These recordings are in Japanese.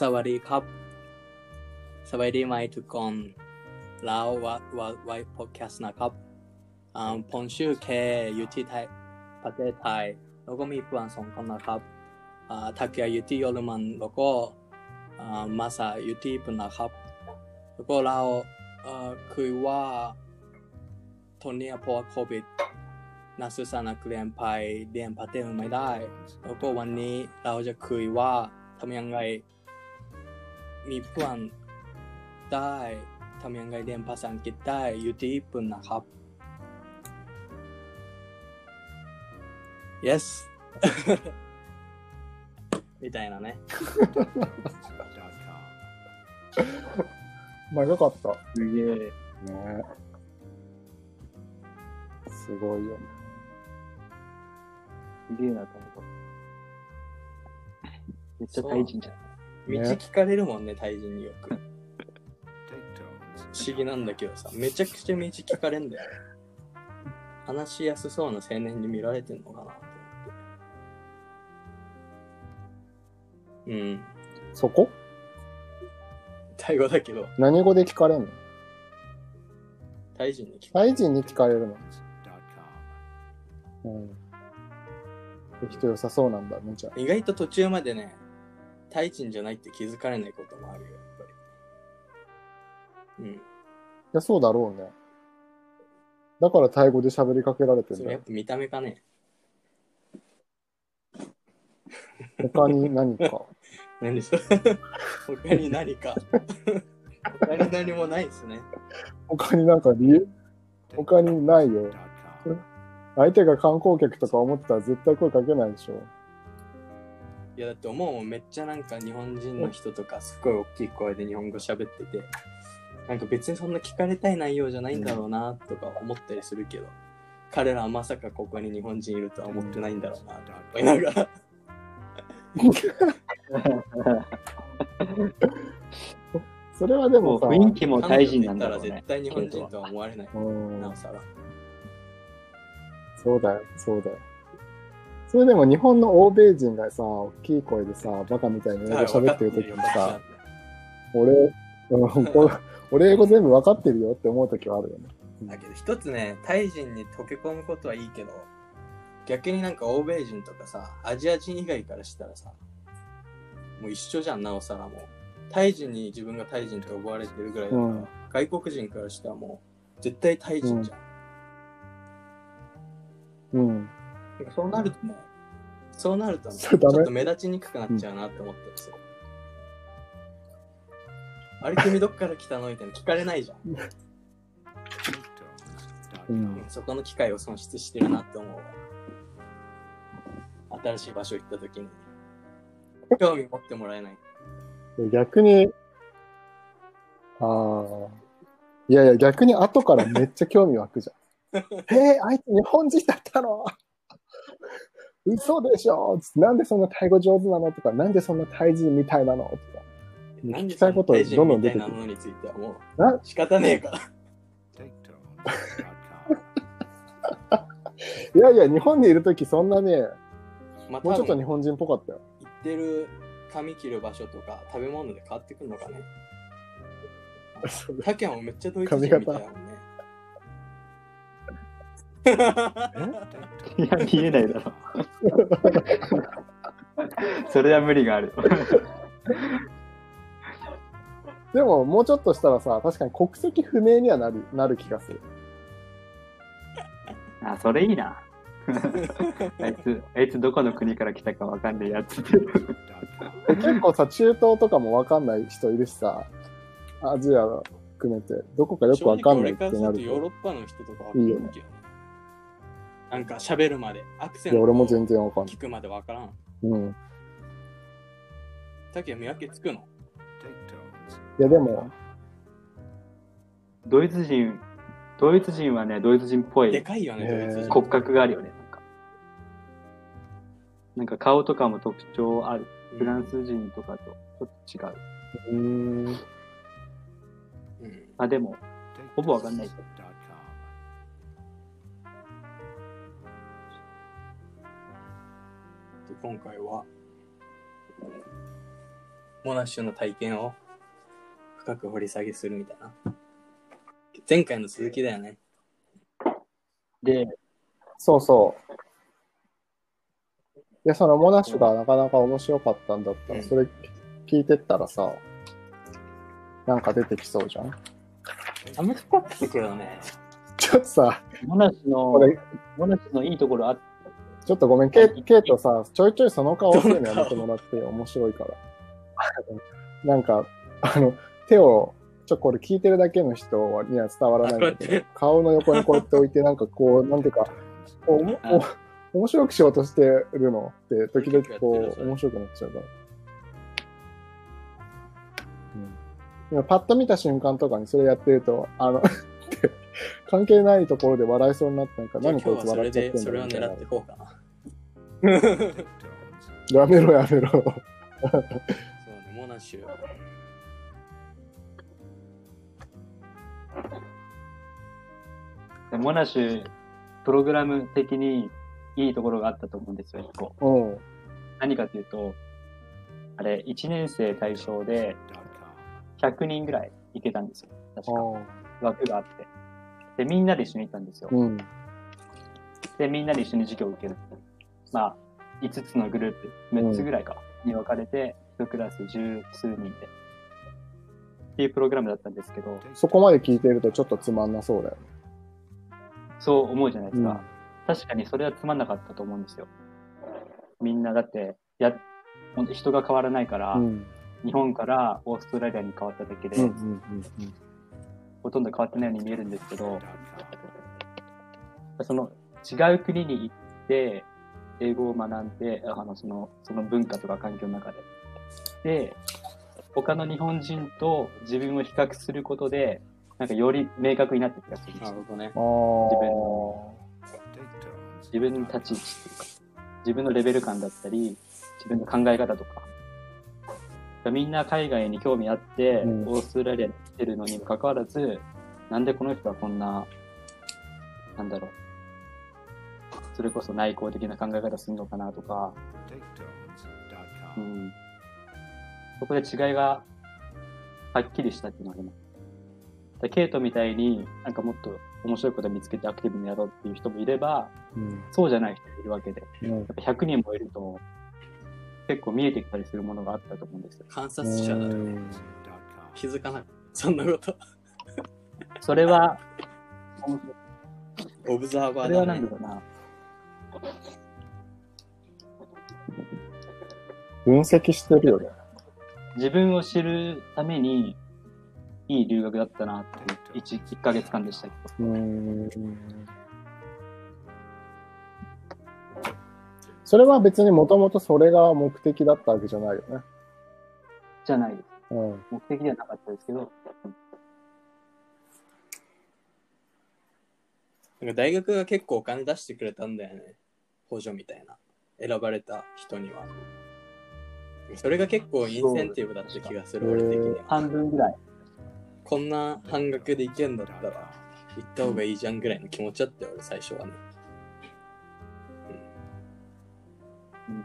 สวัสดีครับ สวัสดีไหมทุกคนแล้ววัดวัดไว้พอดแคสต์นะครับอ่าผมชื่อเคอยู่ที่ไทยประเทศไทย แล้วก็มีเพื่อนสองคนนะครับอ่าทักยาอยู่ที่เยอรมัน แล้วก็อ่ามาซาอยู่ที่ญี่ปุ่นนะครับ แล้วก็เราเอ่อคุยว่าตอนนี้เพราะโควิดนักศึกษานักเรียนไปเรียนประเทนไม่ได้ แล้วก็วันนี้เราจะคุยว่า ทำยังไง มีเพื่อนได้ทำยังไงเรียนภาษาอังกฤษได้อยู่ที่ญี่ปุ่นนะครับ yes みたいなね。まあよかった。すげえ。ねすごいよね。すげえなと思った。 めっちゃ大人じゃん。道聞かれるもんね、タイ人によく。不思議なんだけどさ、めちゃくちゃ道聞かれんだよ。話しやすそうな青年に見られてんのかなと思って。うん。そこ？タイ語だけど、何語で聞かれんの？タイ人に聞かタイ人に聞かれるの？うん。人良さそうなんだね、じゃあ。意外と途中までね、タイ人じゃないって気づかれないこともあるよ、やっぱり。うん。いや、そうだろうね。だからタイ語で喋りかけられてんだよそれやっ。ぱ見た目かね。他に何か？何それ？他に何か？他 に何もないですね。他になんか理由？他にないよ。相手が観光客とか思ってたら絶対声かけないでしょ。いやだって思うもんめっちゃなんか日本人の人とかすっごい大きい声で日本語喋ってて、なんか別にそんな聞かれたい内容じゃないんだろうなとか思ったりするけど、彼らはまさかここに日本人いるとは思ってないんだろうなと思いながら。それはでも雰囲気もタイ人なんだろうね。絶対日本人とは思われない。うんなおさら。そうだよ、そうだよ。それでも日本の欧米人がさ、大きい声でさ、バカみたいに英語喋ってる時にさ、俺、俺英語全部わかってるよって思う時はあるよね。だけど一つね、タイ人に溶け込むことはいいけど、逆になんか欧米人とかさ、アジア人以外からしたらさ、もう一緒じゃん、なおさらもう。タイ人に自分がタイ人と呼ばれてるぐらいだから、うん外国人からしたらもう、絶対タイ人じゃん。うん。なんかそうなるとね、そうなるとね、ちょっと目立ちにくくなっちゃうなって思ってるんですよ。あれ君どっから来たのみたいな聞かれないじゃん。うん。そこの機会を損失してるなって思うわ。新しい場所行った時に。興味持ってもらえない。逆に、ああ、いやいや、逆に後からめっちゃ興味湧くじゃん。へ え、あいつ日本人だったの？嘘でしょつってなんでそんなタイ語上手なのとか、なんでそんなタイ人みたいなのとか。聞きたいことどんどん出てくる。のについてはもなう仕方ねえから。いやいや、日本にいるときそんなね、まあもうちょっと日本人っぽかったよ。行ってる髪切る場所とか食べ物で変わってくるのかね。タケもめっちゃドイツ人みたいだもんね。いや、見えないだろ。それは無理があるよ。でも、もうちょっとしたらさ、確かに国籍不明にはなるなる気がする。あ、それいいな。あいつ、あいつどこの国から来たかわかんないやつ。え結構さ、中東とかもわかんない人いるしさ、アジア含めて、どこかよくわかんないってなると。ヨーロッパの人とかわかるけどね。なんか喋るまで、アクセント俺も全然わかんない。聞くまでわからん。うん。見分けつくの？いや、でも、ドイツ人、ドイツ人はね、ドイツ人っぽいでかいよね、ドイツ人。骨格があるよね。なんかなんか顔とかも特徴ある。フランス人とかとちょっと違う。うーん。うん。あ、でも、ほぼわかんない。今回は、モナッシュの体験を深く掘り下げするみたいな。前回の続きだよね。で、そうそう。いや、そのモナッシュがなかなか面白かったんだったら、うんそれ聞いてったらさ、なんか出てきそうじゃん？あんま深かったけどね。ちょっとさ、モナシのモナシのいいところあっちょっとごめん、ケイケイトさ、ちょいちょいその顔するのやめてもらって面白いから。なんか、あの、手を、ちょ、これ聞いてるだけの人には伝わらないんだけど顔の横にこうやって置いて、なんかこう、なんていうか、おもあお面白くしようとしてるのって、時々こう、面白くなっちゃうから。うん今パッと見た瞬間とかにそれやってると、あの、関係ないところで笑いそうになってなんか、何こいつ笑っちゃってんでそれをだみたいな狙っていこうかな。やめろやめろ。そうね、モナッシュ。た。モナシュ、プログラム的にいいところがあったと思うんですよ、一個。うん。何かというと、あれ、1年生対象で100人ぐらい行けたんですよ。確か。枠があって。で、みんなで一緒に行ったんですよ。うん。で、みんなで一緒に授業を受ける。まあ、5つのグループ、6つぐらいか、に分かれて、1クラス十数人で。っていうプログラムだったんですけど、そこまで聞いてるとちょっとつまんなそうだよね。そう思うじゃないですか。うん確かにそれはつまんなかったと思うんですよ。みんなだって、や、人が変わらないから、うん。日本からオーストラリアに変わっただけで、ほとんど変わってないように見えるんですけど、その違う国に行って、英語を学んで、あの、その、その文化とか環境の中で。で、他の日本人と自分を比較することで、なんかより明確になってきた気がするんですよなるほどね。ああ。自分の立ち位置っていうか、自分のレベル感だったり、自分の考え方とか。みんな海外に興味あって、うんオーストラリアに来てるのにもかかわらず、なんでこの人はこんな、なんだろう、それこそ内向的な考え方するのかなとか、うん、そこで違いがはっきりしたっていうのがあります。でケイトみたいになんかもっと面白いことを見つけてアクティブにやろうっていう人もいれば、うん。そうじゃない人もいるわけで、うんやっぱ100人もいると、結構見えてきたりするものがあったと思うんですよ。観察者だと気づかなかった。そんなこと。それは、オブザーバそれはーだね何だろうな。分析してるよね。自分を知るために、いい留学だったなっていう1、1ヶ月間でしたけど。うーん。それは別にもともとそれが目的だったわけじゃないよね。じゃないです。うん。目的ではなかったですけど、なんか大学が結構お金出してくれたんだよね。補助みたいな。選ばれた人には。それが結構インセンティブだった気がする、俺的には。半分ぐらい。こんな半額で行けんだったら、行った方がいいじゃんぐらいの気持ちだったよ、俺最初はね。うん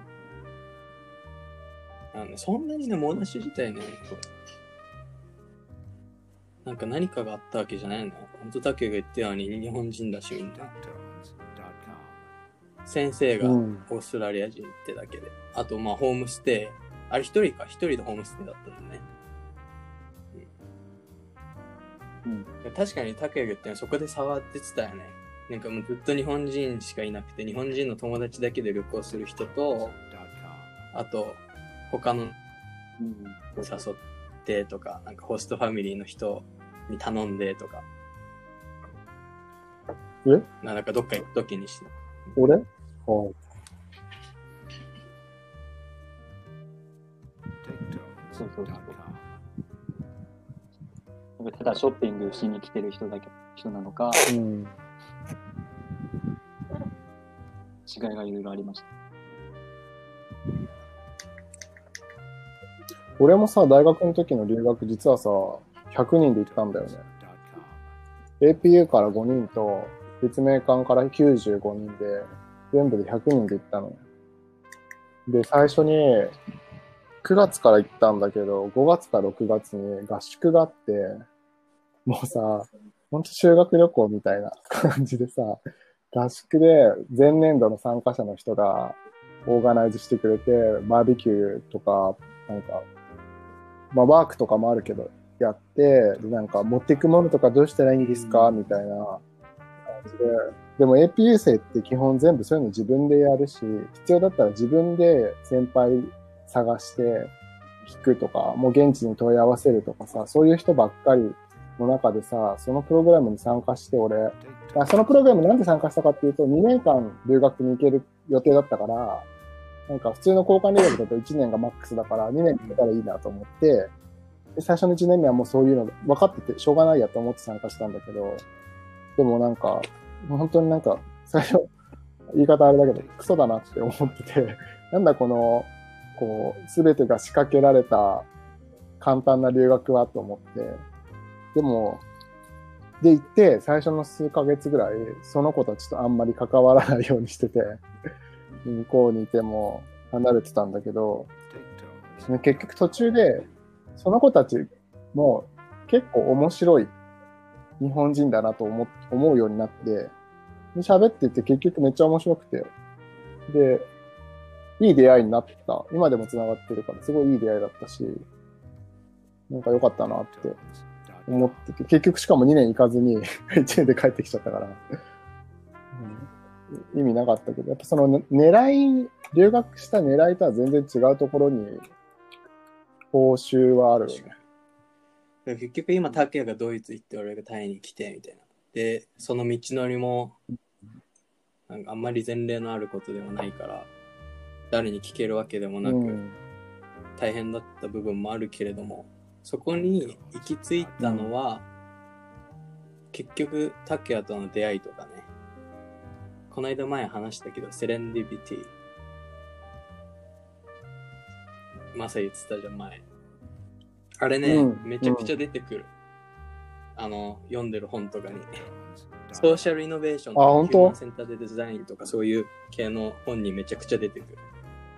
あのね、そんなにね、モナシ自体ね、なんか何かがあったわけじゃないの。本当タケが言ったように日本人だしみんな。先生がオうん。ーストラリア人ってだけで。あと、まあ、ホームステイ。あれ一人か、一人でホームステイだったんだね。うん。確かにタケが言ったようにそこで触ってたよね。なんかもうずっと日本人しかいなくて、日本人の友達だけで旅行する人と、あと、他のうん。誘ってとか、なんかホストファミリーの人に頼んでとか。え？なんかどっか行くときにして。俺？あそうそうそう。ただショッピングしに来てる人だけ、人なのか、うん。違いがいろいろありました。俺もさ、大学の時の留学実はさ、100人で行ったんだよね。APU から5人と、立命館から95人で、全部で100人で行ったのよ。で、最初に、9月から行ったんだけど、5月か6月に合宿があって、もうさ、ほんと修学旅行みたいな 感じでさ、合宿で前年度の参加者の人がオーガナイズしてくれて、バーベキューとか、なんか、まあワークとかもあるけど、やって、なんか持っていくものとかどうしたらいいんですか？みたいなじで、でも APU 生って基本全部そういうの自分でやるし、必要だったら自分で先輩探して聞くとか、もう現地に問い合わせるとかさ、そういう人ばっかりの中でさ、そのプログラムに参加して俺、あそのプログラムなんで参加したかっていうと、2年間留学に行ける予定だったから、なんか普通の交換留学だと1年がマックスだから、2年行けたらいいなと思って、最初の1年目はもうそういうの分かってて、しょうがないやと思って参加したんだけど、でもなんか、本当になんか、最初、言い方あれだけど、クソだなって思ってて、なんだこの、こう、すべてが仕掛けられた簡単な留学はと思って、でも、で行って、最初の数ヶ月ぐらい、その子たちとあんまり関わらないようにしてて、向こうにいても離れてたんだけど、ね結局途中で、その子たちも結構面白い日本人だなと思思うようになって、喋ってて結局めっちゃ面白くて、で、いい出会いになった。今でも繋がってるから、すごいいい出会いだったし、なんか良かったなって思ってて、結局しかも2年行かずに 1年で帰ってきちゃったから、意味なかったけど、やっぱその狙い、留学した狙いとは全然違うところに報酬はあるよね。で結局今、拓也がドイツ行って、俺がタイに来て、みたいな。で、その道のりも、なんかあんまり前例のあることでもないから、誰に聞けるわけでもなく、うん大変だった部分もあるけれども、そこに行き着いたのは、結局、拓也との出会いとかね、この間前話したけど、セレンディピティ。まさ言ってたじゃん、前。あれね、うんめちゃくちゃ出てくる。あの、読んでる本とかに。ソーシャルイノベーションとか、あ本当？ヒューマンセンターでデザインとか、そういう系の本にめちゃくちゃ出てくる。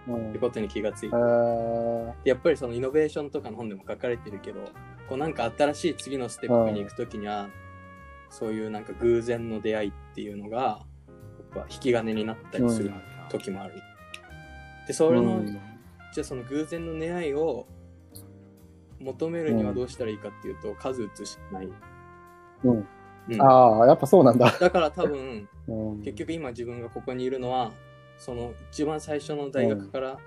うんってことに気がついえて。ーやっぱりそのイノベーションとかの本でも書かれてるけど、こうなんか新しい次のステップに行くときには、そういうなんか偶然の出会いっていうのが、やっぱ引き金になったりする時もある。で、それの、うんじゃあその偶然の出会いを求めるにはどうしたらいいかっていうと、数打つしかない。うん。うん。ああ、やっぱそうなんだ。だから多分、うん。結局今自分がここにいるのは、その一番最初の大学から、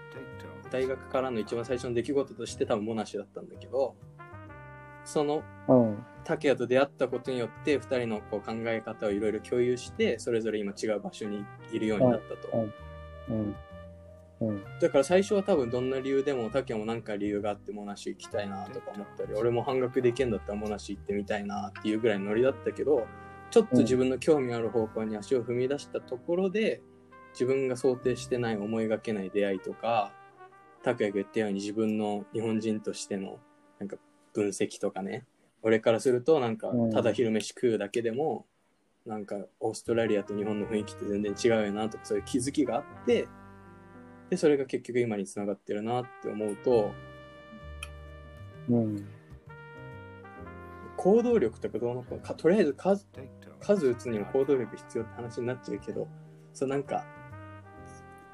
大学からの一番最初の出来事として多分モナシだったんだけど、そのうん。竹谷と出会ったことによって2人のこう考え方をいろいろ共有してそれぞれ今違う場所にいるようになったと、うん。だから最初は多分どんな理由でも竹谷もなんか理由があってモナシ行きたいなとか思ったり俺も半額で行けんだったらモナシ行ってみたいなっていうぐらいのノリだったけどちょっと自分の興味ある方向に足を踏み出したところで自分が想定してない思いがけない出会いとか拓也が言ったように自分の日本人としてのなんか分析とかね俺からするとなんかうん。ただ昼飯食うだけでも、なんかオーストラリアと日本の雰囲気って全然違うよなとかそういう気づきがあってでそれが結局今につながってるなって思うとうん。行動力とかどうのこかとりあえず数数打つにも行動力必要って話になっちゃうけどそうなんか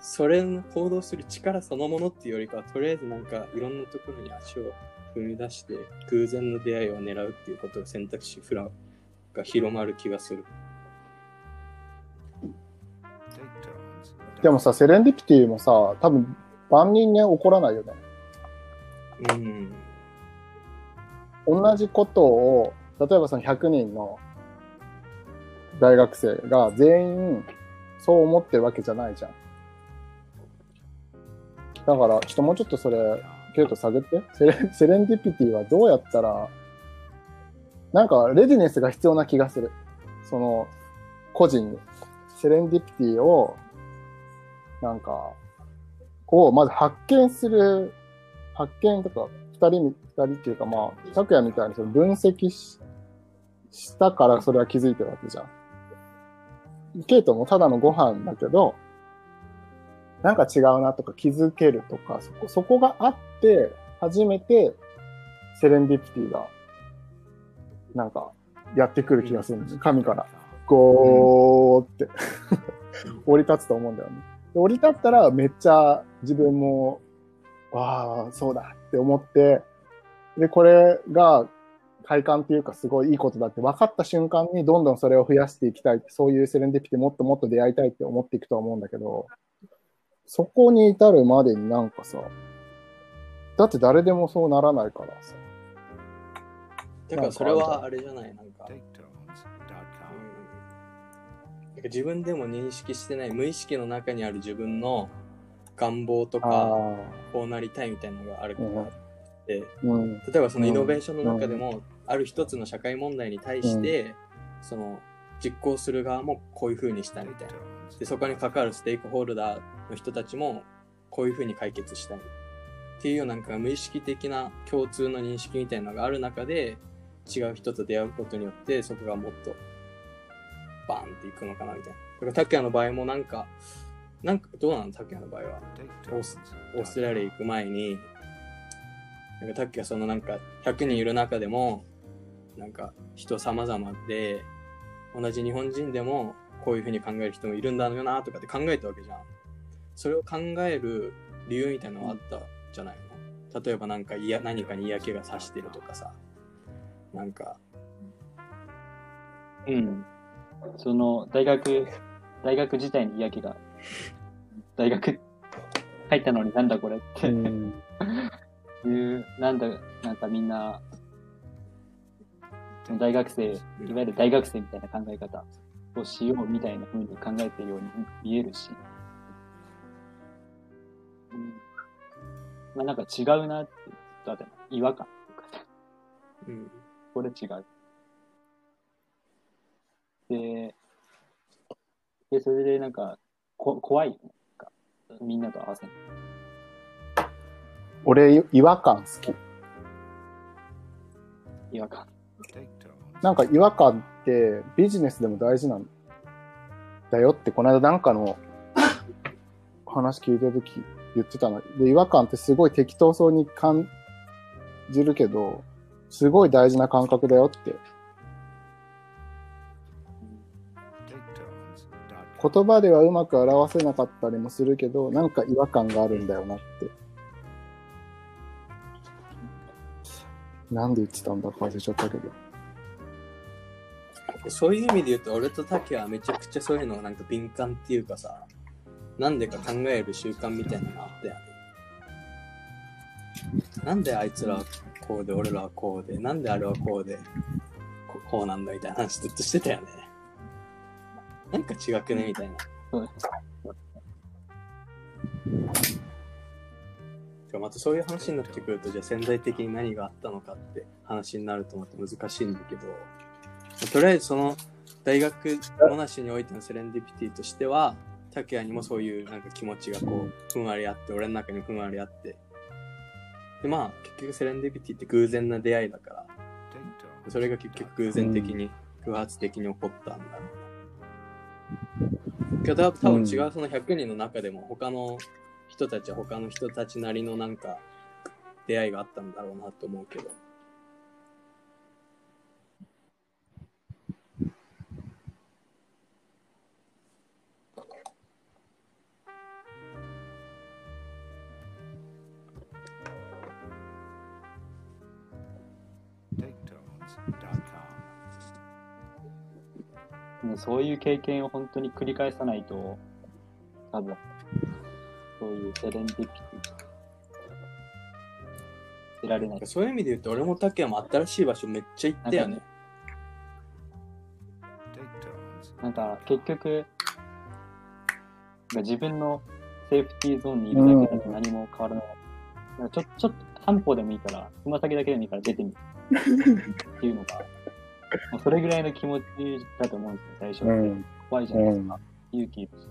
それの行動する力そのものっていうよりかはとりあえずなんかいろんなところに足を踏み出して偶然の出会いを狙うっていうことが選択肢フラが広まる気がするでもさ、セレンディピティもさ、多分万人には起こらないよね。うん同じことを、例えばその100人の大学生が全員そう思ってるわけじゃないじゃん。だから、ちょっともうちょっとそれ、ケイト探って。セレセレンディピティはどうやったら、なんかレディネスが必要な気がする。その、個人に。セレンディピティを、なんか、をまず発見する、発見とか、二人み、二人っていうかまあ、拓也みたいにその分析ししたからそれは気づいてるわけじゃん。ケイトもただのご飯だけど、なんか違うなとか気づけるとか、そこ、そこがあって、初めて、セレンディピティが、なんか、やってくる気がするんですよ。神から。ゴーって、降り立つと思うんだよね。で降り立ったら、めっちゃ自分も、わあ、そうだって思って、で、これが快感っていうかすごいいいことだって分かった瞬間にどんどんそれを増やしていきたいそういうセレンディピティもっともっと出会いたいって思っていくとは思うんだけど、そこに至るまでになんかさ、だって誰でもそうならないからさ。だからそれはあれじゃない、なんか自分でも認識してない無意識の中にある自分の願望とか、あこうなりたいみたいなのがあるからうん。例えばそのイノベーションの中でも、ある一つの社会問題に対して、その実行する側もこういう風にしたいみたいな。で、そこに関わるステークホルダーの人たちもこういう風に解決したい。っていうようななんか無意識的な共通の認識みたいなのがある中で、違う人と出会うことによって、そこがもっとバーンっていくのかなみたいな。だから、タキヤの場合もなんか、なんかどうなのタキヤの場合は。オーストラリア行く前に、なんかタキーはそのなんか100人いる中でも、なんか人様々で、同じ日本人でもこういうふうに考える人もいるんだよなとかって考えたわけじゃん。それを考える理由みたいなのはあったじゃないの？例えばなんか嫌何かに嫌気がさしてるとかさ、なんか、うん。その、大学、大学自体に嫌気が、大学入ったのになんだこれって。うん。いう、なんだ、なんかみんな、大学生、いわゆる大学生みたいな考え方をしようみたいな風に考えてるように見えるし、うん、まあなんか違うなって、だって違和感とかさ、うん。これ違う。で、で、それでなんか、こ怖いよね。なんかみんなと合わせる。俺、違和感好き。違和感。なんか違和感ってビジネスでも大事なんだよって、この間なんかの話聞いたとき言ってたの。で、違和感ってすごい適当そうに感じるけど、すごい大事な感覚だよって。言葉ではうまく表せなかったりもするけど、なんか違和感があるんだよなって。なんで言ってたんだか忘れちゃったけど。そういう意味で言うと、俺とタキはめちゃくちゃそういうのがなんか敏感っていうかさ、なんでか考える習慣みたいなのがあったよね。なんであいつらはこうで、俺らはこうで、なんであれはこうで、ここうなんだみたいな話ずっとしてたよね。なんか違くねみたいな。そうまたそういう話になってくると、じゃあ潜在的に何があったのかって話になると思って難しいんだけど、とりあえずその大学モナシにおいてのセレンディピティとしては、拓也にもそういうなんか気持ちがこう、ふんわりあって、俺の中にもふんわりあって。で、まあ、結局セレンディピティって偶然な出会いだから、それが結局偶然的に、偶発的に起こったんだろうな。けど多分違うその100人の中でも他の人たちは他の人たちなりのなんか出会いがあったんだろうなと思うけど。そういう経験を本当に繰り返さないと、多分、そういうセレンディピティ得られない。そういう意味で言うと俺も竹山新しい場所めっちゃ行ったよね。なんか結局、自分のセーフティーゾーンにいるだけだと何も変わらない。なんかちょちょっと半歩でもいいから、つま先だけでもいいから出てみるっていうのが、それぐらいの気持ちだと思うんですよ、最初って。うん。怖いじゃないですか。勇気いるし、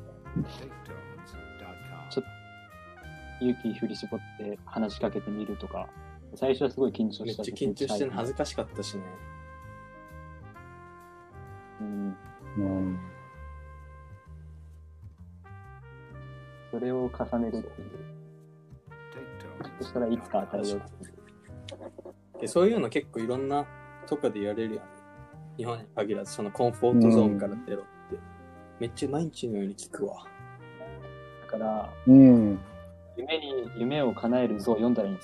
勇気振り絞って話しかけてみるとか、最初はすごい緊張めっしたちゃ緊張してるの恥ずかかしかったしね。うん。うん。それを重ねるっていう。そしたらいつか当たるよっていう。でそういうの結構いろんなとこでやれるよね。日本に限らず、そのコンフォートゾーンから出ろって。めっちゃ毎日のように聞くわ。だから、うん。夢に、夢を叶える像を読んだらいいんで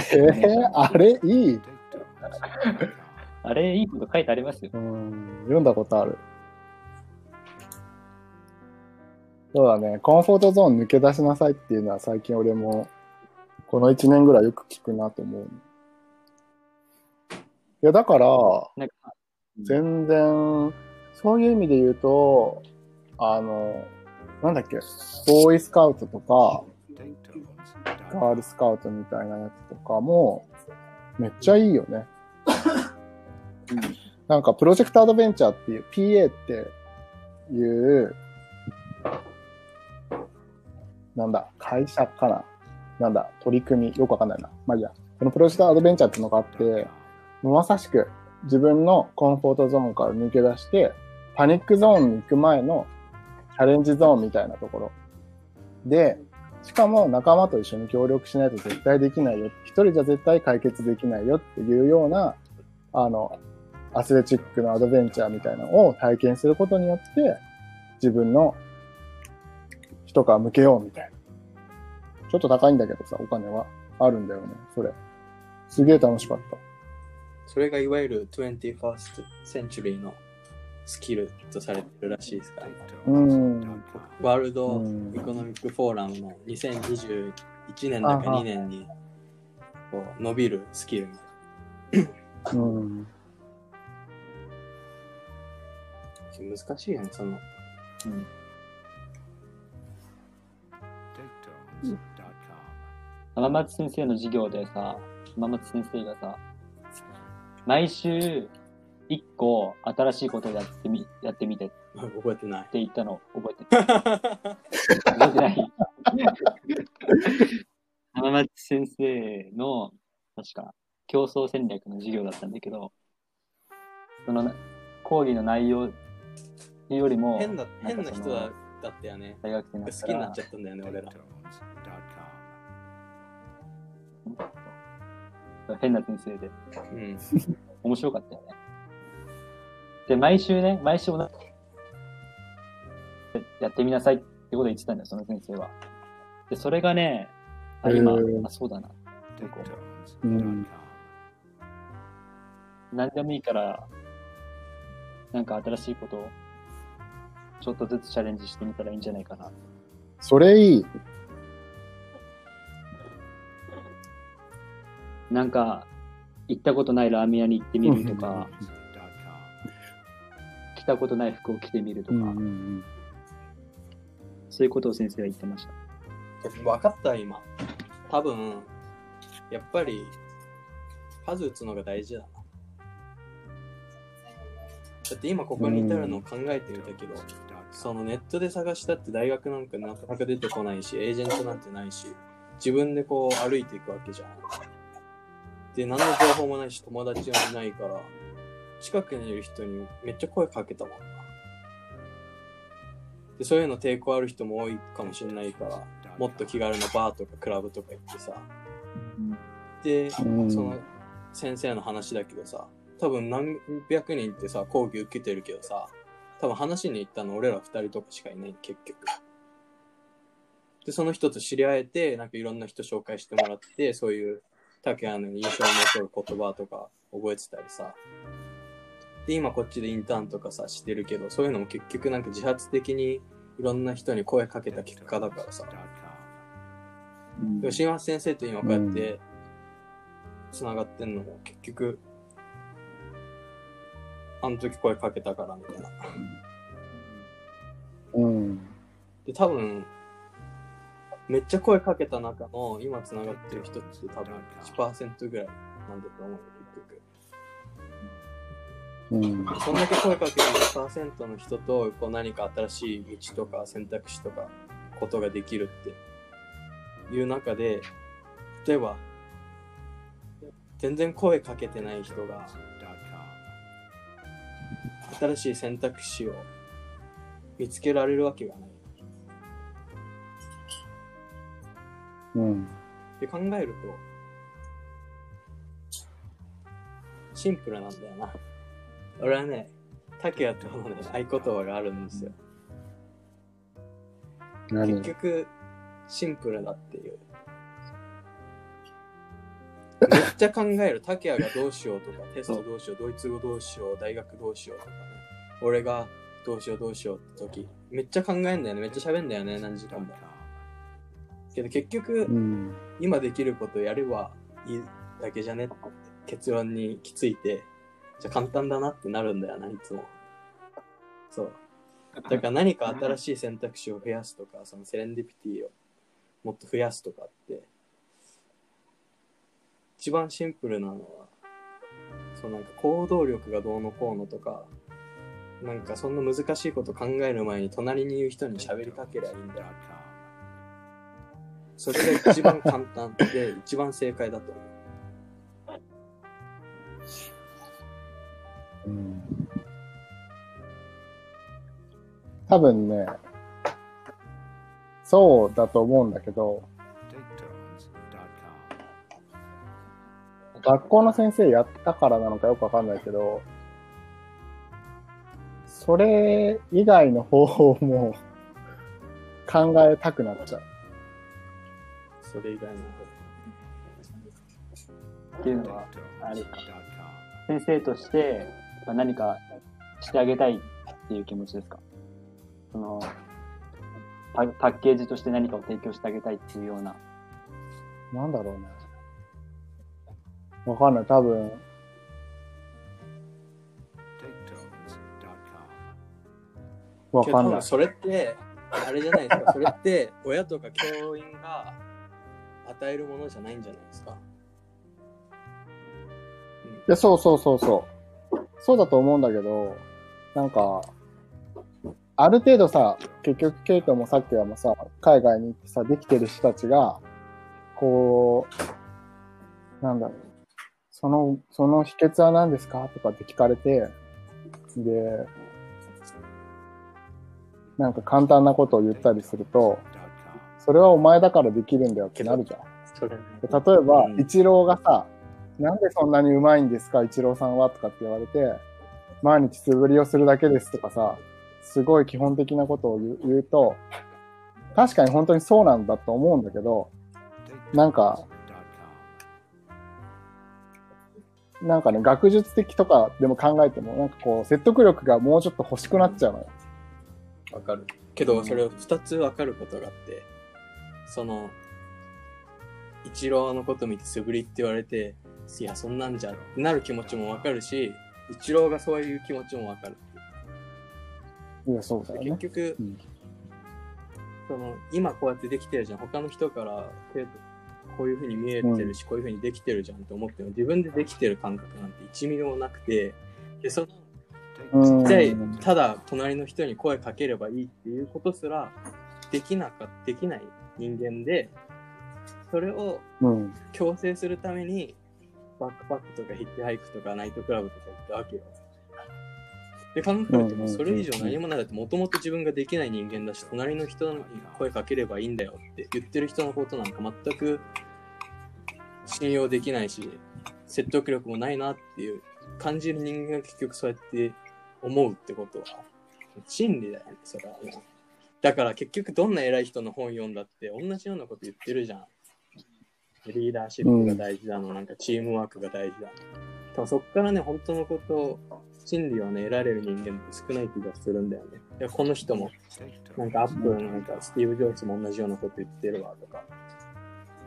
すよ。えー、あれ？いい？あれ、いいこと書いてありますよ。うん。読んだことある。そうだね。コンフォートゾーン抜け出しなさいっていうのは最近俺もこの1年ぐらいよく聞くなと思う。いや、だから、なんか、全然、そういう意味で言うと、あの、なんだっけ、ボーイスカウトとか、ガールスカウトみたいなやつとかも、めっちゃいいよね。なんか、プロジェクトアドベンチャーっていう、PA っていう、なんだ、会社かななんだ、取り組み、よくわかんないな。まあいいや。このプロジェクトアドベンチャーっていうのがあって、まさしく自分のコンフォートゾーンから抜け出して、パニックゾーンに行く前のチャレンジゾーンみたいなところ。で、しかも仲間と一緒に協力しないと絶対できないよ。一人じゃ絶対解決できないよっていうような、あの、アスレチックのアドベンチャーみたいなのを体験することによって、自分の一皮向けようみたいな。ちょっと高いんだけどさ、お金はあるんだよね、それ。すげえ楽しかった。それがいわゆる 21st century のスキルとされてるらしいですから、ね。うん。ワールドうんエコノミックフォーラムの2021年だかあは2年にこう伸びるスキルみたいうん。な。難しいよね、その。うん浜松先生の授業でさ、浜松先生がさ、毎週一個新しいことをやってみ、やってみてって覚えてない。言ったの覚えてる 覚えてない 浜松先生の、確か、競争戦略の授業だったんだけど、その講義の内容よりも、変な、変な人だだったよね。大学生にな好ったらきになっちゃったんだよね、俺ら。変な先生で、うん。面白かったよね。で、毎週ね、毎週同じやってみなさいってことを言ってたんだよ、その先生は。で、それがね、あ、今あ、そうだな。うん何でもいいから、なんか新しいことを、ちょっとずつチャレンジしてみたらいいんじゃないかな。それいい。なんか、行ったことないラーメン屋に行ってみるとか、着たことない服を着てみるとか、うんうんうんそういうことを先生は言ってました。分かった、今。多分、やっぱり、数打つのが大事だな。だって今ここに至るのを考えてみたけど、そのネットで探したって大学なんかなかなか出てこないし、エージェントなんてないし、自分でこう歩いていくわけじゃん。で、何の情報もないし、友達もいないから、近くにいる人にめっちゃ声かけたもんな。で、そういうの抵抗ある人も多いかもしれないから、もっと気軽なバーとかクラブとか行ってさ。で、うんその先生の話だけどさ、多分何百人ってさ、講義受けてるけどさ、多分話に行ったの俺ら二人とかしかいない、結局。で、その人と知り合えて、なんかいろんな人紹介してもらって、そういう竹谷の印象に残る言葉とか覚えてたりさ。で、今こっちでインターンとかさ、してるけど、そういうのも結局なんか自発的にいろんな人に声かけた結果だからさ。うんでも新橋先生と今こうやって繋がってんのも結局、あの時声かけたからみたいな。うん。で、多分、めっちゃ声かけた中の今繋がってる人って多分1%ぐらいなんだと思うよ、結局。うん。そんだけ声かける1%の人とこう何か新しい道とか選択肢とかことができるっていう中で例えば全然声かけてない人が新しい選択肢を見つけられるわけがない。うん。って考えると、シンプルなんだよな。俺はね、竹谷とのね、合言葉があるんですよ。何？結局、シンプルだっていう。めっちゃ考える。竹谷がどうしようとか、テストどうしよう、ドイツ語どうしよう、大学どうしようとかね。俺がどうしようどうしようって時、めっちゃ考えんだよね。めっちゃ喋んだよね、何時間も。けど結局、うん。今できることやればいいだけじゃねって結論に行き着いて、じゃあ簡単だなってなるんだよな、いつも。そう。だから何か新しい選択肢を増やすとか、そのセレンディピティをもっと増やすとかって、一番シンプルなのは、そのなんか行動力がどうのこうのとか、なんかそんな難しいこと考える前に隣にいる人に喋りかけりゃいいんだよ。それが一番簡単で一番正解だと思う。うん多分ね、そうだと思うんだけど、学校の先生やったからなのかよくわかんないけど、それ以外の方法も考えたくなっちゃう。それ以外のっていうのは、あれか。先生としてまあ何かしてあげたいっていう気持ちですか？そのパパッケージとして何かを提供してあげたいっていうような。なんだろうね。わかんない。多分、わかんない。それって、あれじゃないですか。それって親とか教員が与えるものじゃないんじゃないですか。いや、そうそうそうそう。そうだと思うんだけど、なんか、ある程度さ、結局、ケイトもさっきはもさ、海外に行ってさ、できてる人たちが、こう、なんだろう、その、その秘訣は何ですか？とかって聞かれて、で、なんか簡単なことを言ったりすると、それはお前だからできるんだよってなるじゃん。それねで例えば、うんイチローがさ、なんでそんなにうまいんですか、イチローさんはとかって言われて、毎日素振りをするだけですとかさ、すごい基本的なことを言う言うと、確かに本当にそうなんだと思うんだけど、なんか、なんかね、学術的とかでも考えても、なんかこう、説得力がもうちょっと欲しくなっちゃうのよ。わかる。けど、それを二つわかることがあって、その、イチローのこと見て素振りって言われて、いや、そんなんじゃってなる気持ちもわかるし、イチローがそういう気持ちもわかる。いや、そうだよね。結。局、うん。その今こうやってできてるじゃん。他の人からこういうふうに見えてるし、こういうふうにできてるじゃんって思っても自分でできてる感覚なんて1ミリもなくてでそのうん。ちっちゃいただ隣の人に声かければいいっていうことすらできなかできない人間でそれをうん。強制するためにバックパックとかヒッチハイクとかナイトクラブとか行ったわけよ。で考えるとうんうんうんうんそれ以上何もないだってもともと自分ができない人間だし隣の人に声かければいいんだよって言ってる人のことなんか全く信用できないし説得力もないなっていう感じる人間が結局そうやって思うってことは真理だよねそれはもうだから結局どんな偉い人の本読んだって同じようなこと言ってるじゃんリーダーシップが大事だの、なんかチームワークが大事だの。そっからね、本当のことを、真理をね、得られる人間って少ない気がするんだよね。いやこの人も、なんかアップルのなんかスティーブ・ジョブズも同じようなこと言ってるわとか、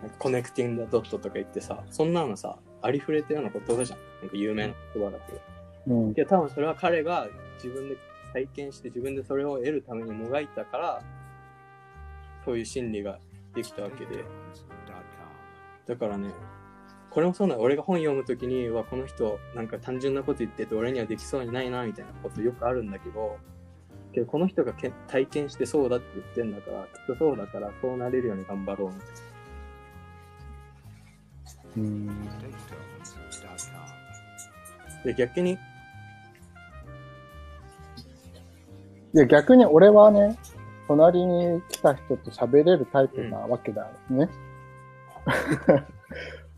なんかコネクティング・ドットとか言ってさ、そんなのさ、ありふれたような言葉じゃん。なんか有名な言葉だけど。うんい。や、多分それは彼が自分で体験して自分でそれを得るためにもがいたから、そういう心理ができたわけで。だからね、これもそうなの。俺が本読むときに、うわ、この人、なんか単純なこと言ってて、俺にはできそうにないな、みたいなことよくあるんだけど、けどこの人がけ体験してそうだって言ってんだから、きっとそうだから、そうなれるように頑張ろう、みたいな。うんで、逆に、いや、逆に俺はね、隣に来た人と喋れるタイプなわけだよね。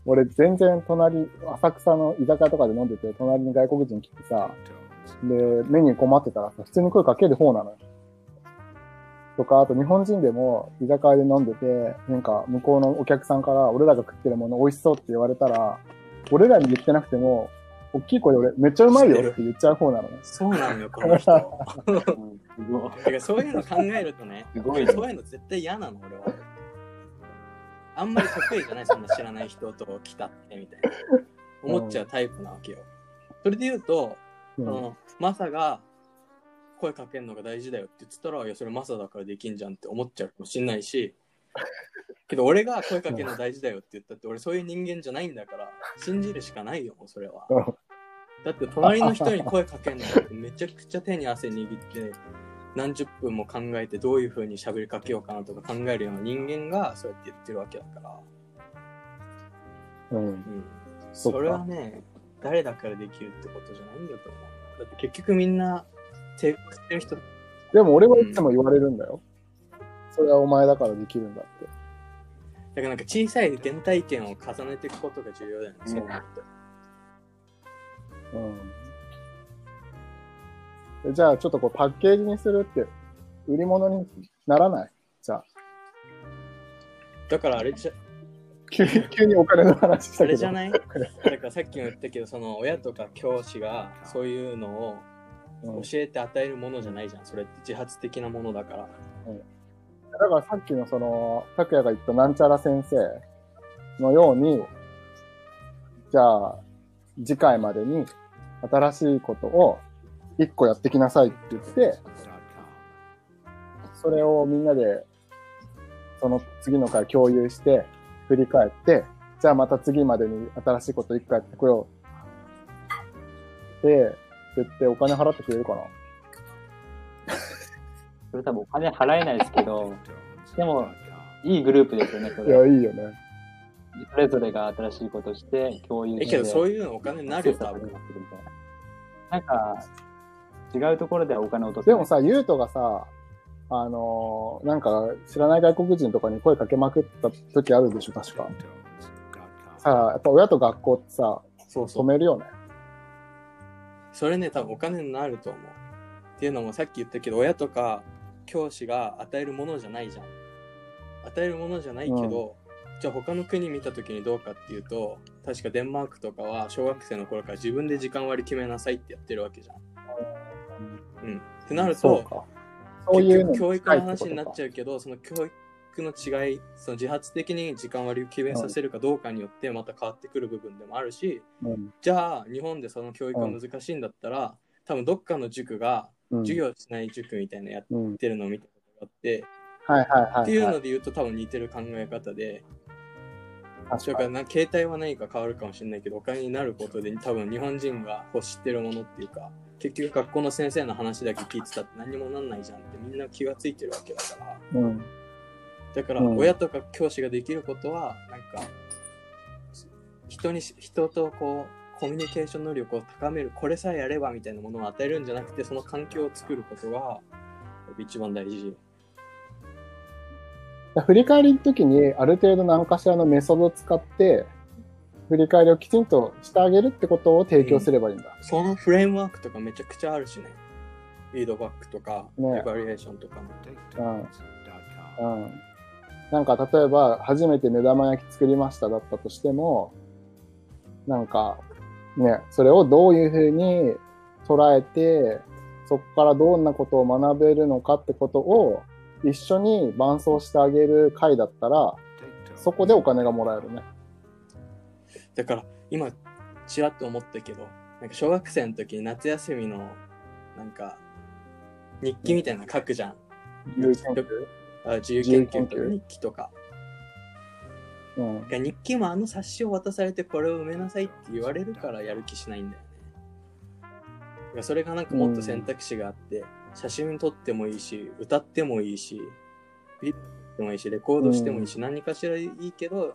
俺全然隣、浅草の居酒屋とかで飲んでて、隣に外国人来てさ、で、メニュー困ってたらさ、普通に声かける方なのよ。とか、あと日本人でも居酒屋で飲んでて、なんか向こうのお客さんから俺らが食ってるもの美味しそうって言われたら、俺らに言ってなくても、大きい声で俺めっちゃうまいよって言っちゃう方なのね。そうなのよ、この人。そういうの考えるとね、すごいねそういうの絶対嫌なの、俺は。あんまり得意じゃない、そんな知らない人と来たってみたいな。思っちゃうタイプなわけよ。それで言うと、うんそのマサが声かけるのが大事だよって言ってたら、いや、それマサだからできんじゃんって思っちゃうかもしんないし、けど俺が声かけるの大事だよって言ったって、俺そういう人間じゃないんだから、信じるしかないよ、もうそれは。うんだって隣の人に声かけるのってめちゃくちゃ手に汗握って、何十分も考えてどういう風に喋りかけようかなとか考えるような人間がそうやって言ってるわけだから。うん。うん、それはね、誰だからできるってことじゃないんだと思う。だって結局みんな手食ってる人、でも俺はいつも言われるんだよ。それはお前だからできるんだって。だからなんか小さい原体験を重ねていくことが重要だよね、そう思って。うん。じゃあちょっとこうパッケージにするって売り物にならない？じゃあ。だからあれじゃ、急に、急にお金の話したけど。あれじゃない？だからさっきも言ったけど、その親とか教師がそういうのをうん教えて与えるものじゃないじゃん。それって自発的なものだから。だからさっきのその、拓也が言ったなんちゃら先生のように、じゃあ、次回までに新しいことを一個やってきなさいって言って、それをみんなで、その次の回共有して、振り返って、じゃあまた次までに新しいこと一個やってこよう。で、言ってお金払ってくれるかな？それ多分お金払えないですけど、でも、いいグループですよね、そいや、れ。いいよね。それぞれが新しいことして、共有して。え、けどそういうのお金になるよ、多分。なんか、違うところではお金落とせでもさ、ゆうとがさ、あのーなんか知らない外国人とかに声かけまくった時あるでしょ、確か。さあ、やっぱ親と学校ってさ、そうそう止。めるよね。それね、多分お金になると思う。っていうのもさっき言ったけど、親とか教師が与えるものじゃないじゃん。与えるものじゃないけど、じゃあ他の国見た時にどうかっていうと、確かデンマークとかは小学生の頃から自分で時間割り決めなさいってやってるわけじゃん。うん。ってなると、そういう教育の話になっちゃゃうけど、その教育の違い、その自発的に時間割りを決めさせるかどうかによってまた変わってくる部分でもあるし、う。うんじゃあ日本でその教育が難しいんだったら、多分どっかの塾がうん授業しない塾みたいなのやっうん。てるのを見たことがあって、はいはいはい、はい。っていうので言うと多分似てる考え方で、そ確かに。れからな携帯は何か変わるかもしれないけどお金になることで多分日本人が欲してるものっていうか結局学校の先生の話だけ聞いてたって何にもなんないじゃんってみんな気がついてるわけだからうん。だからうん親とか教師ができることはなんか人にし人とこうコミュニケーション能力を高めるこれさえやればみたいなものを与えるんじゃなくてその環境を作ることが一番大事振り返りの時に、ある程度何かしらのメソッドを使って、振り返りをきちんとしてあげるってことを提供すればいいんだ。そのフレームワークとかめちゃくちゃあるしねフィードバックとか、ねエバリエーションとかもうん。うん。なんか、例えば、初めて目玉焼き作りましただったとしても、なんか、ね、それをどういうふうに捉えて、そこからどんなことを学べるのかってことを一緒に伴走してあげる会だったら、そこでお金がもらえるね。だから今ちらっと思ったけどなんか小学生の時に夏休みのなんか日記みたいなの書くじゃん。有研究？あ自由研究とか日記とか。うん。日記もあの冊子を渡されてこれを埋めなさいって言われるからやる気しないんだよね。それがなんかもっと選択肢があって、写真撮ってもいいし歌ってもいいしビデオ撮ってもいいしレコードしてもいいし、何かしらいいけど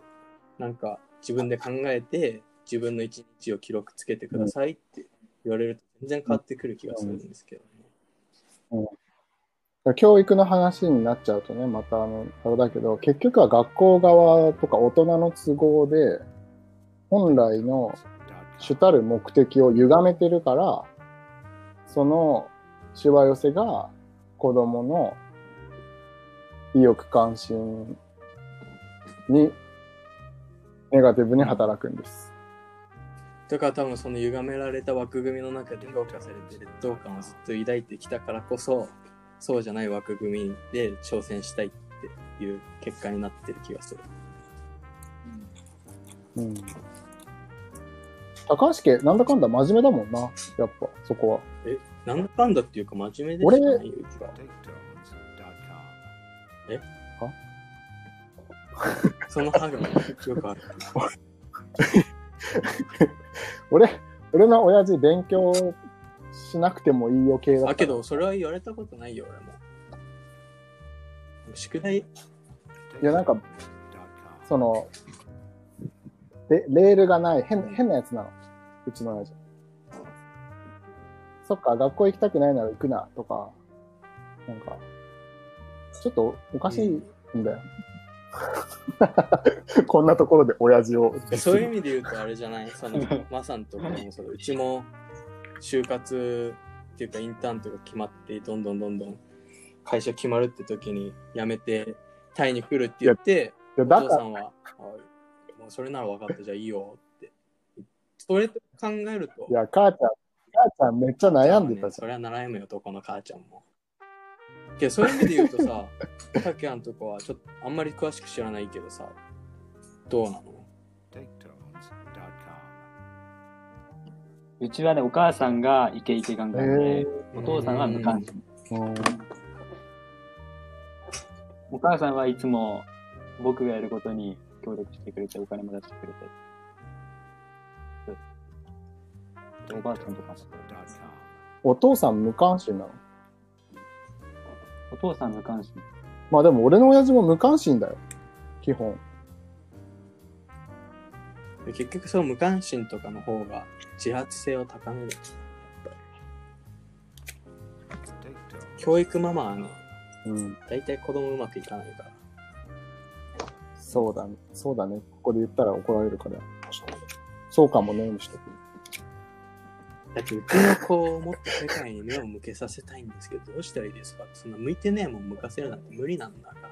なんか自分で考えて自分の一日を記録つけてくださいって言われると全然変わってくる気がするんですけどね、教育の話になっちゃうとね、またあの、あれだけど、結局は学校側とか大人の都合で、本来の主たる目的を歪めてるから、そのしわ寄せが子供の意欲関心にネガティブに働くんです。だから多分その歪められた枠組みの中で評価されて劣等感をずっと抱いてきたからこそ、そうじゃない枠組みで挑戦したいっていう結果になってる気がする。うん。高橋家、なんだかんだ真面目だもんな、やっぱ、そこは。なんだかんだっていうか真面目でしかないよ、うちは？え そのハグもよくある。俺、俺の親父勉強しなくてもいいよ系だった。あ、けど、それは言われたことないよ、俺も。宿題、いや、なんか、その、でレールがない変、変なやつなの。うちの親父。そっか、学校行きたくないなら行くな、とか、なんか、ちょっとおかしいんだよ。こんなところで親父を。そういう意味で言うとあれじゃない？その、マさんとかもそう、うちも就活っていうかインターンとか決まって、どんどんどんどん会社決まるって時に辞めて、タイに来るって言って、お父さんは、あもうそれなら分かった、じゃあいいよって。それと考えると、いや、母ちゃん、母ちゃんめっちゃ悩んでたじねそれは習いむよ、どこの母ちゃんも。けど、そういう意味で言うとさ、タケアンとかはちょっとあんまり詳しく知らないけどさ、どうなの？うちはね、お母さんがイケイケガンゃん。ガンで、えお父さんは無関心。お母さんはいつも僕がやることに協力してくれて、お金も出してくれて。おばあちゃんとか、お父さん無関心なの？お父さん無関心。まあでも俺の親父も無関心だよ。基本。で結局そう無関心とかの方が自発性を高める。教育ママはね、うん。大体子供うまくいかないから。そうだね。そうだね。ここで言ったら怒られるから。そうかもね、にしとく。だってうちの子をもっと世界に目を向けさせたいんですけど、どうしたらいいですか？そんな向いてねえもん向かせるなんて無理なんだから。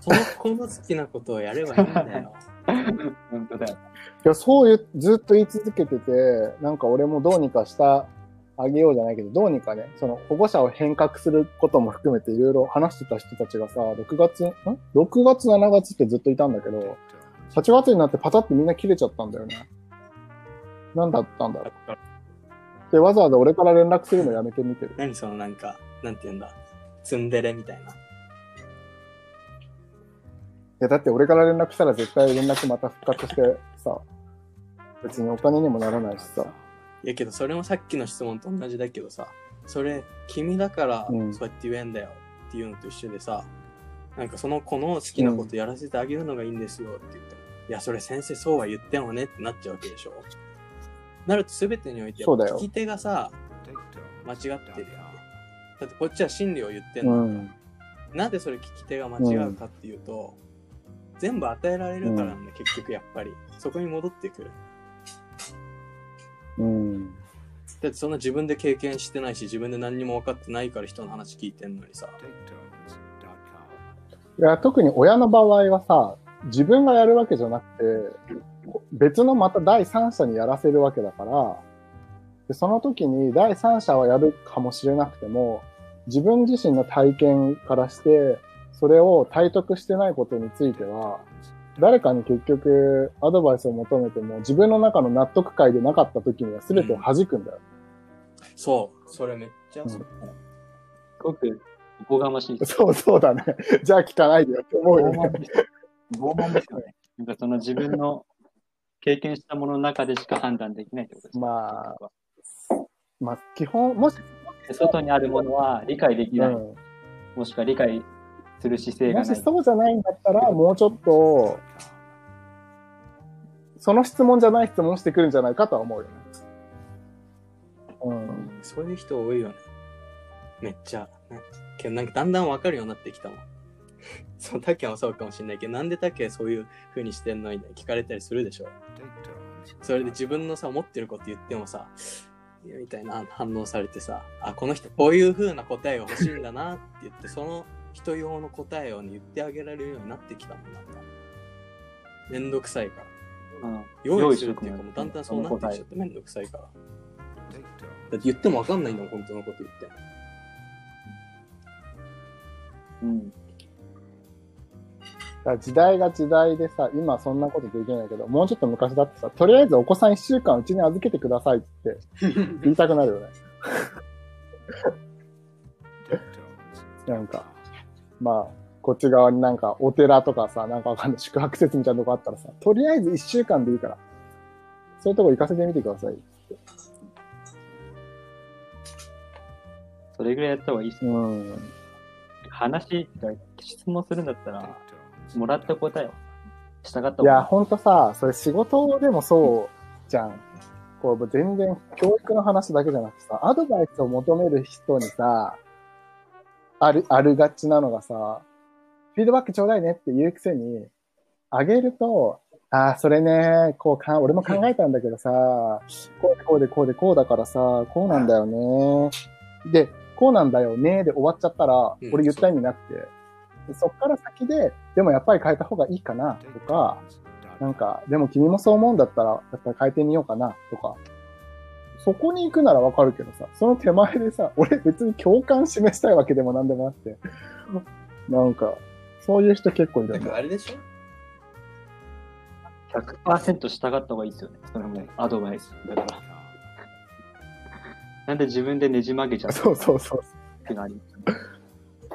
その子の好きなことをやればいいんだよ。本当だよ。いや、そういう、ずっと言い続けてて、なんか俺もどうにかした、あげようじゃないけど、どうにかね、その保護者を変革することも含めていろいろ話してた人たちがさ、6月、ん ?6 月、7月ってずっといたんだけど、8月になってパタってみんな切れちゃったんだよね。なんだったんだろう。で、わざわざ俺から連絡するのやめてみてる。何そのなんか、なんて言うんだ。ツンデレみたいな。いや、だって俺から連絡したら絶対連絡また復活してさ、別にお金にもならないしさ。いやけどそれもさっきの質問と同じだけどさ、それ君だからうんそうやって言えんだよっていうのと一緒でさ、なんかその子の好きなことやらせてあげるのがいいんですよって言っても、いやそれ先生そうは言ってもねってなっちゃうわけでしょ。なると全てにおいてそうだよ聞き手がさ、間違ってるよね。だってこっちは真理を言ってんの、うん。なんでそれ聞き手が間違うかっていうと、全部与えられるからなんだ、結局やっぱり。そこに戻ってくる。うん。だってそんな自分で経験してないし、自分で何にも分かってないから人の話聞いてんのにさ。いや、特に親の場合はさ、自分がやるわけじゃなくて、別のまた第三者にやらせるわけだから、でその時に第三者はやるかもしれなくても、自分自身の体験からして、それを体得してないことについては、誰かに結局アドバイスを求めても自分の中の納得感でなかった時には全てを弾くんだよ。そう。それめっちゃそう。すごくおこがましい。そうそうだね。じゃあ聞かないでよって思うよね。傲慢ですよね。なんかその自分の経験したものの中でしか判断できないってことですね。まあまあ、基本、もし、外にあるものは理解できない。うんもしくは理解する姿勢もがない。しそうじゃないんだったら、もうちょっと、その質問じゃない質問してくるんじゃないかとは思うよね。うん。そういう人多いよね。めっちゃ、けどなんかだんだんわかるようになってきたもん。そう、タケもそうかもしれないけど、なんでタケそういう風にしてんの？みたいな聞かれたりするでしょ。それで自分のさ、思ってること言ってもさ、いやみたいな反応されてさ、あ、この人こういう風な答えが欲しいんだなって言って、その人用の答えを、ね、言ってあげられるようになってきたもんなんか。めんどくさいから。うん。用意するっていうか、もうだんだんそうなってきちゃってめんどくさいから。だって言ってもわかんないんだもん、本当のこと言って。うん。だ時代が時代でさ、今そんなことできないけど、もうちょっと昔だってさ、とりあえずお子さん1週間うちに預けてくださいって 言いたくなるよね。なんか、まあ、こっち側になんかお寺とかさ、なんかわかんない宿泊施設みたいなとこあったらさ、とりあえず1週間でいいから、そういうとこ行かせてみてください。それぐらいやった方がいいっすよ。うん。話、質問するんだったら、もらった答えを従った方いや、がほんとさ、それ仕事でもそうじゃん。こう、全然教育の話だけじゃなくてさ、アドバイスを求める人にさ、ある、あるがちなのがさ、フィードバックちょうだいねって言うくせに、あげると、ああ、それね、こうか、俺も考えたんだけどさ、こうでこうでこうでこうだからさ、こうなんだよね。で、こうなんだよね、で終わっちゃったらうん、俺言った意味なくて、でそっから先で、でもやっぱり変えた方がいいかな、とか、なんか、でも君もそう思うんだったら、やっぱり変えてみようかな、とか。そこに行くならわかるけどさ、その手前でさ、俺別に共感示したいわけでもなんでもなくて、なんか、そういう人結構いるあれでしょ？100%従った方がいいですよね。それもアドバイス。だから。なんで自分でねじ曲げちゃうそうそうそう。ってなり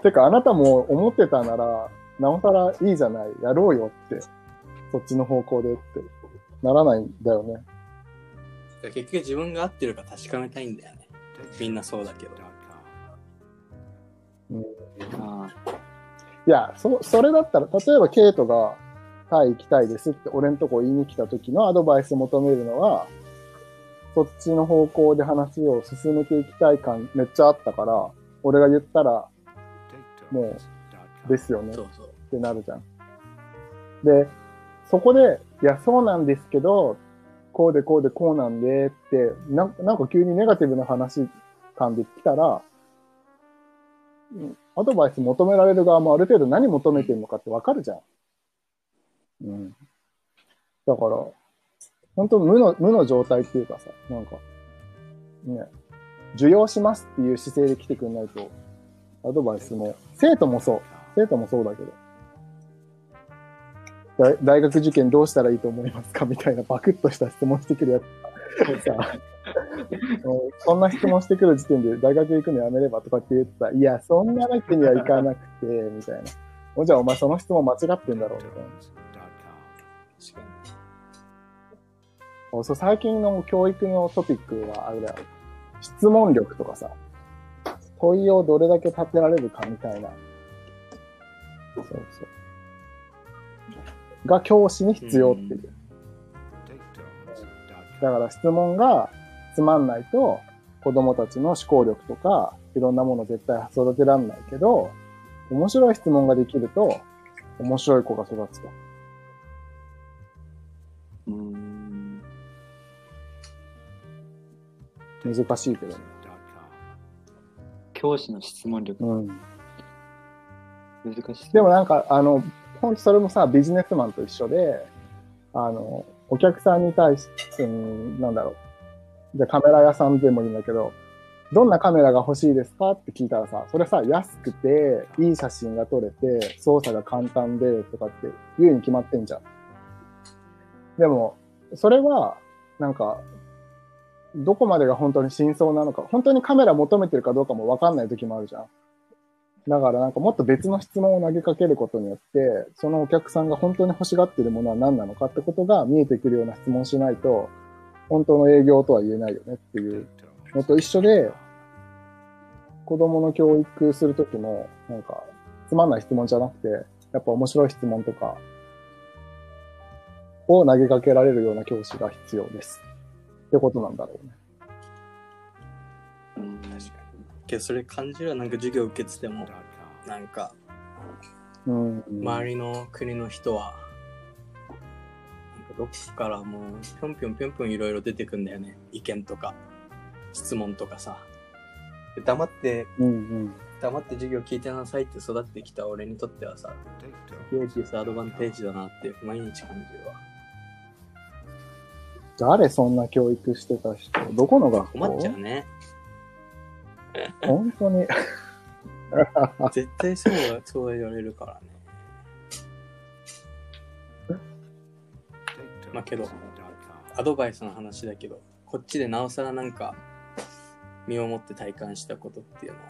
てか、あなたも思ってたなら、なおさらいいじゃない、やろうよって、そっちの方向でって、ならないんだよね。結局自分が合ってるか確かめたいんだよね。みんなそうだけど。あいや、そ、それだったら、例えばケイトが、タイ行きたいですって俺のとこ言いに来た時のアドバイス求めるのは、そっちの方向で話を進めていきたい感めっちゃあったから、俺が言ったら、もう、ですよね。そうそう。ってなるじゃん。で、そこで、いや、そうなんですけど、こうでこうでこうなんでって、ななんか急にネガティブな話感で来たら、うんアドバイス求められる側もある程度何求めてるのかってわかるじゃん。うん。だから、本当無の、無の状態っていうかさ、なんか、ね、受容しますっていう姿勢で来てくんないと、アドバイスも、生徒もそう、生徒もそうだけど、大大学受験どうしたらいいと思いますか？みたいなバクッとした質問してくるやつ。がさ、そんな質問してくる時点で大学行くのやめればとかって言ってた。いや、そんなわけにはいかなくて、みたいな。じゃあお前その質問間違ってんだろう、みたいな。そう最近の教育のトピックはあれだよ。質問力とかさ、問いをどれだけ立てられるかみたいな。そうそう。が教師に必要っていう。だから質問がつまんないと子供たちの思考力とかいろんなもの絶対育てらんないけど、面白い質問ができると面白い子が育つと。ーうーん。難しいけどね。教師の質問力、うん。難しい。でもなんか、あの、本当それもさ、ビジネスマンと一緒で、あの、お客さんに対して、うんなんだろう。じゃあカメラ屋さんでもいいんだけど、どんなカメラが欲しいですかって聞いたらさ、それさ、安くて、いい写真が撮れて、操作が簡単で、とかって言うに決まってんじゃん。でも、それは、なんか、どこまでが本当に真相なのか、本当にカメラ求めてるかどうかもわかんない時もあるじゃん。だからなんかもっと別の質問を投げかけることによって、そのお客さんが本当に欲しがってるものは何なのかってことが見えてくるような質問しないと、本当の営業とは言えないよねっていうのと一緒で、子供の教育するときも、なんか、つまんない質問じゃなくて、やっぱ面白い質問とか、を投げかけられるような教師が必要です。ってことなんだろうね。うんに。確かけどそれ感じるなんか授業受けててもなんかうん。周りの国の人はなんかどっからもうぴょんぴょんぴょんぴょんいろいろ出てくんだよね意見とか質問とかさで黙ってうんうん。黙って授業聞いてなさいって育ってきた俺にとってはさゲージスアドバンテージだなって毎日感じるわ誰そんな教育してた人？どこの学校？困っちゃうね。本当に？絶対そうはそう言われるからね。まあけどアドバイスの話だけどこっちでなおさらなんか身をもって体感したことっていうのは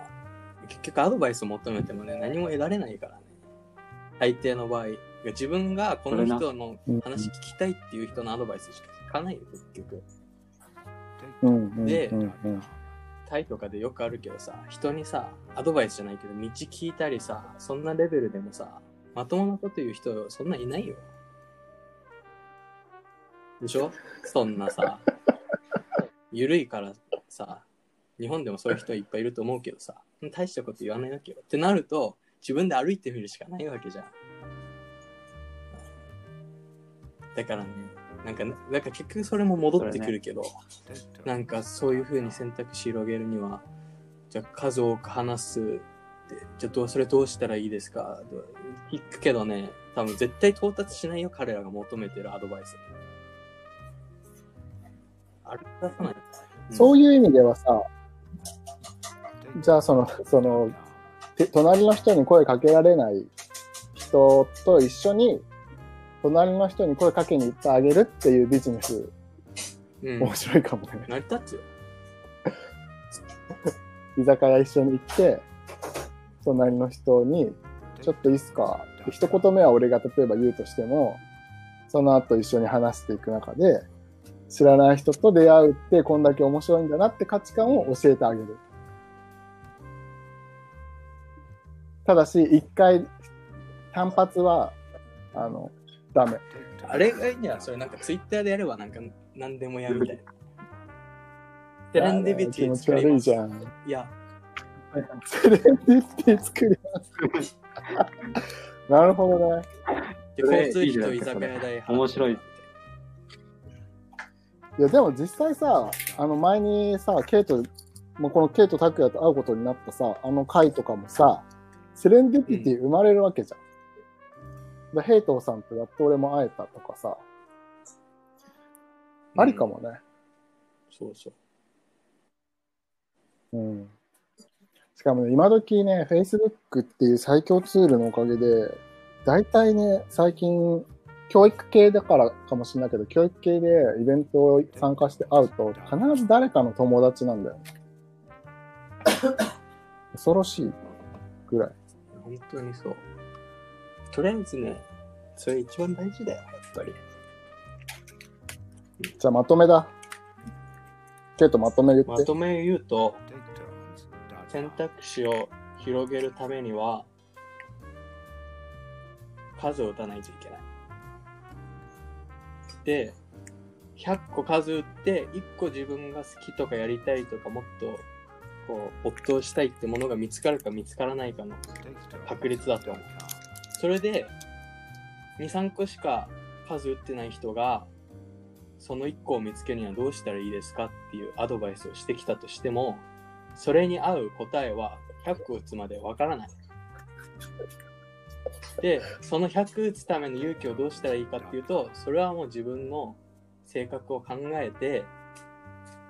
結局アドバイスを求めてもね何も得られないからね。大抵の場合自分がこの人の話聞きたいっていう人のアドバイスしか聞かないよ結局。でタイとかでよくあるけどさ人にさアドバイスじゃないけど道聞いたりさそんなレベルでもさまともなこと言う人そんないないよ。でしょ？そんなさ ゆるいからさ日本でもそういう人いっぱいいると思うけどさ大したこと言わないわけよ。ってなると自分で歩いてみるしかないわけじゃん。だからねなんかなんか結局それも戻ってくるけど、なんかそういう風に選択肢広げるには、じゃあ数多く話すって、じゃあどうそれどうしたらいいですか？聞くけどね、多分絶対到達しないよ、彼らが求めてるアドバイス。あれ出さない。そういう意味ではさ、じゃあその、その、て隣の人に声かけられない人と一緒に、隣の人に声かけに行ってあげるっていうビジネス、うん、面白いかもね。成り立つよ。居酒屋一緒に行って、隣の人に、ちょっといいっすか？って一言目は俺が例えば言うとしても、その後一緒に話していく中で、知らない人と出会うってこんだけ面白いんだなって価値観を教えてあげる。ただし、一回、単発は、あの、ダメ。あれがいいんじゃん。それなんかツイッターでやればなんか何でもやるみたいな。セレンディビティ作ります。悪いじゃん。いや、セレンディビティ作ります。なるほどね。交通費と居酒屋代面白い。いや、でも実際さ、あの前にさ、ケイト、もうこのケイト拓也と会うことになったさ、あの回とかもさ、セレンディピティ生まれるわけじゃん。でヘイトーさんとやっと俺も会えたとかさ、ありかもね。そうそう。うん。しかもね、今時ね、Facebook っていう最強ツールのおかげで、大体ね、最近、教育系だからかもしれないけど、教育系でイベントを参加して会うと、必ず誰かの友達なんだよね。恐ろしいぐらい。本当にそう。とりあえずね、それ一番大事だよ、やっぱり。じゃあまとめだ。ケイトまとめ言って。まとめ言うと、選択肢を広げるためには、数を打たないといけない。で、100個数打って、1個自分が好きとかやりたいとか、もっと、こう、没頭したいってものが見つかるか見つからないかの確率だと思う。それで、2、3個しか数打ってない人が、その1個を見つけるにはどうしたらいいですかっていうアドバイスをしてきたとしても、それに合う答えは100個打つまでわからない。で、その100打つための勇気をどうしたらいいかっていうと、それはもう自分の性格を考えて、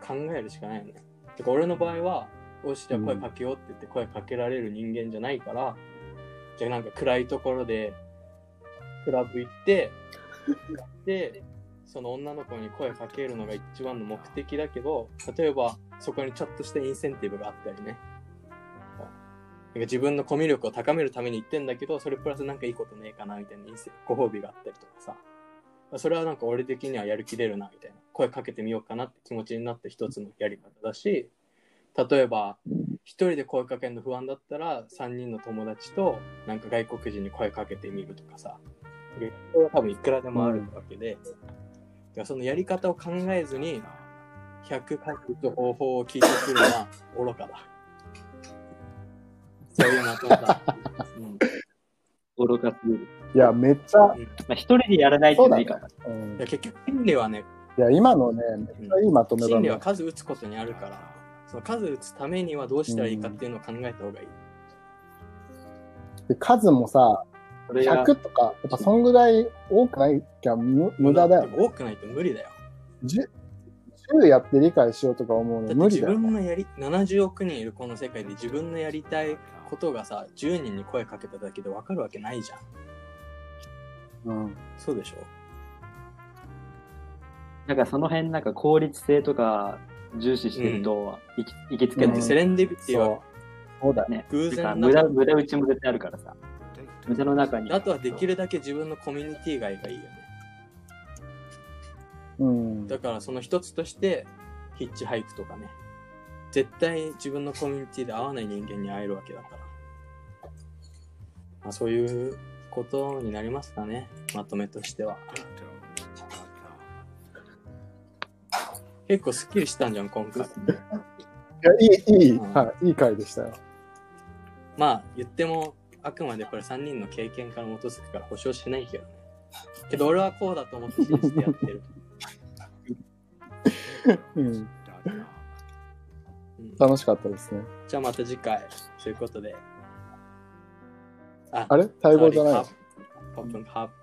考えるしかないよね。てか俺の場合は、よし、じゃあ声かけようって言って声かけられる人間じゃないから、じゃあなんか暗いところで、クラブ行って、で、その女の子に声かけるのが一番の目的だけど、例えばそこにちょっとしたインセンティブがあったりね。なんか自分のコミュ力を高めるために言ってんだけど、それプラスなんかいいことねえかなみたいなインセご褒美があったりとかさ。それはなんか俺的にはやる気出るなみたいな。声かけてみようかなって気持ちになって一つのやり方だし、例えば一人で声かけるの不安だったら3人の友達となんか外国人に声かけてみるとかさ。それは多分いくらでもあるわけで、だからそのやり方を考えずに100回と方法を聞いてくるのは愚かだ。そういうまとめだ？うん。愚かすぎる。いや、めっちゃ、まあ、一人でやらないっていかな。うんいや、結局、心理はね、いや、今のね、めっちゃいいまとめだね心理は。数打つことにあるから、その数打つためにはどうしたらいいかっていうのを考えた方がいい。で数もさ、それが100とか、やっぱそんぐらい多くないきゃ無無駄だよ。多くないと無理だよ。10, 10やって理解しようとか思うのだって自無理だよ。分のやり、70億人いるこの世界で自分のやりたいことがさ、10人に声かけただけで分かるわけないじゃん。うん。そうでしょ？なんかその辺なんか効率性とか重視してると、行き行きつけないセレンディビティはそう。だよ。ね。偶然だ無駄、無駄打ちも絶対あるからさ。無駄の中に。あとはできるだけ自分のコミュニティ外がいいよね。うん。だからその一つとして、ヒッチハイクとかね。絶対自分のコミュニティで合わない人間に会えるわけだから。まあ、そういうことになりますかね。まとめとしては。結構すっきりしたんじゃん、今回。いや、いい、いい、うんはい、いい回でしたよ。まあ、言っても、あくまでこれ3人の経験から基づくから保証しないけどね。けど俺はこうだと思って信じてやってる。うん、楽しかったですね。じゃあまた次回、ということで。ああれ？待望じゃないップ、カップ、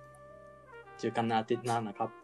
中間なって、ななカップ。